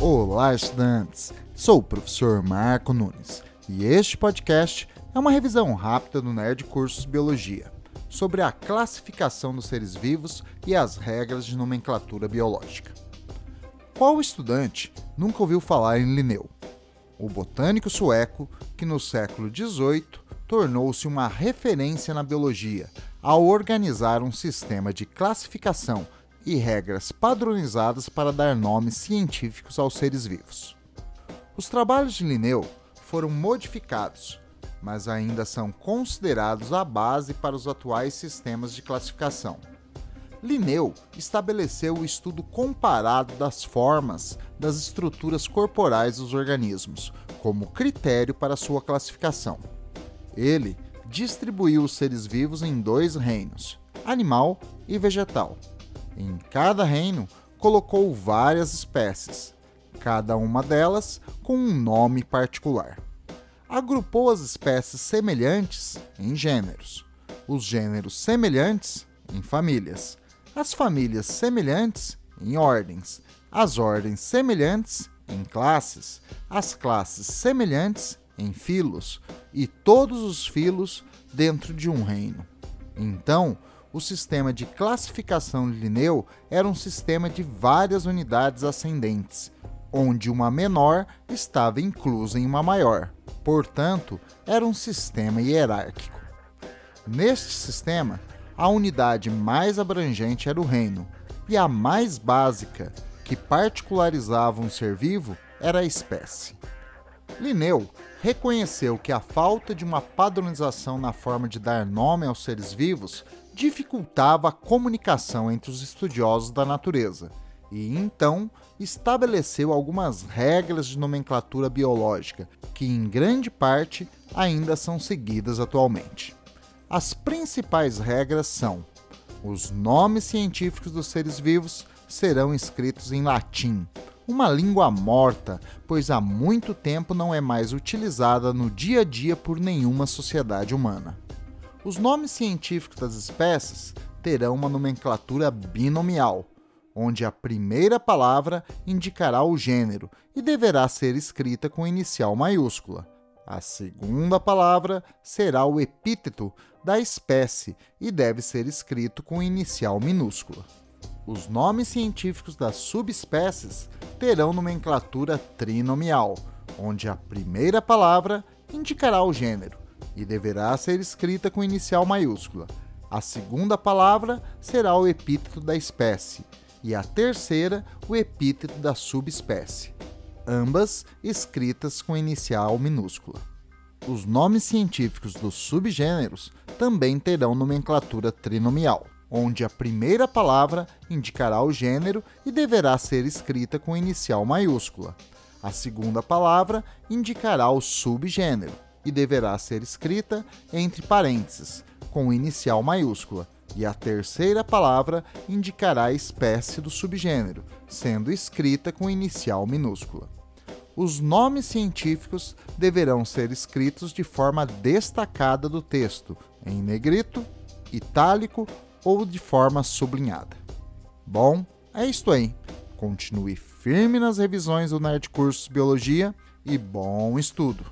Olá, estudantes! Sou o professor Marco Nunes e este podcast é uma revisão rápida do Nerd Cursos Biologia sobre a classificação dos seres vivos e as regras de nomenclatura biológica. Qual estudante nunca ouviu falar em Linneu? O botânico sueco que no século XVIII tornou-se uma referência na biologia ao organizar um sistema de classificação e regras padronizadas para dar nomes científicos aos seres vivos. Os trabalhos de Linneu foram modificados, mas ainda são considerados a base para os atuais sistemas de classificação. Linneu estabeleceu o estudo comparado das formas das estruturas corporais dos organismos como critério para sua classificação. Ele distribuiu os seres vivos em dois reinos, animal e vegetal. Em cada reino, colocou várias espécies, cada uma delas com um nome particular. Agrupou as espécies semelhantes em gêneros, os gêneros semelhantes em famílias, as famílias semelhantes em ordens, as ordens semelhantes em classes, as classes semelhantes em filos. E todos os filos dentro de um reino. Então, o sistema de classificação de Linneu era um sistema de várias unidades ascendentes, onde uma menor estava inclusa em uma maior. Portanto, era um sistema hierárquico. Neste sistema, a unidade mais abrangente era o reino, e a mais básica, que particularizava um ser vivo, era a espécie. Linneu reconheceu que a falta de uma padronização na forma de dar nome aos seres vivos dificultava a comunicação entre os estudiosos da natureza e então estabeleceu algumas regras de nomenclatura biológica que, em grande parte, ainda são seguidas atualmente. As principais regras são: os nomes científicos dos seres vivos serão escritos em latim, uma língua morta, pois há muito tempo não é mais utilizada no dia a dia por nenhuma sociedade humana. Os nomes científicos das espécies terão uma nomenclatura binomial, onde a primeira palavra indicará o gênero e deverá ser escrita com inicial maiúscula. A segunda palavra será o epíteto da espécie e deve ser escrito com inicial minúscula. Os nomes científicos das subespécies terão nomenclatura trinomial, onde a primeira palavra indicará o gênero e deverá ser escrita com inicial maiúscula. A segunda palavra será o epíteto da espécie e a terceira o epíteto da subespécie, ambas escritas com inicial minúscula. Os nomes científicos dos subgêneros também terão nomenclatura trinomial, onde a primeira palavra indicará o gênero e deverá ser escrita com inicial maiúscula. A segunda palavra indicará o subgênero e deverá ser escrita entre parênteses, com inicial maiúscula, e a terceira palavra indicará a espécie do subgênero, sendo escrita com inicial minúscula. Os nomes científicos deverão ser escritos de forma destacada do texto, em negrito, itálico ou de forma sublinhada. Bom, é isto aí. Continue firme nas revisões do Nerd Cursos Biologia e bom estudo!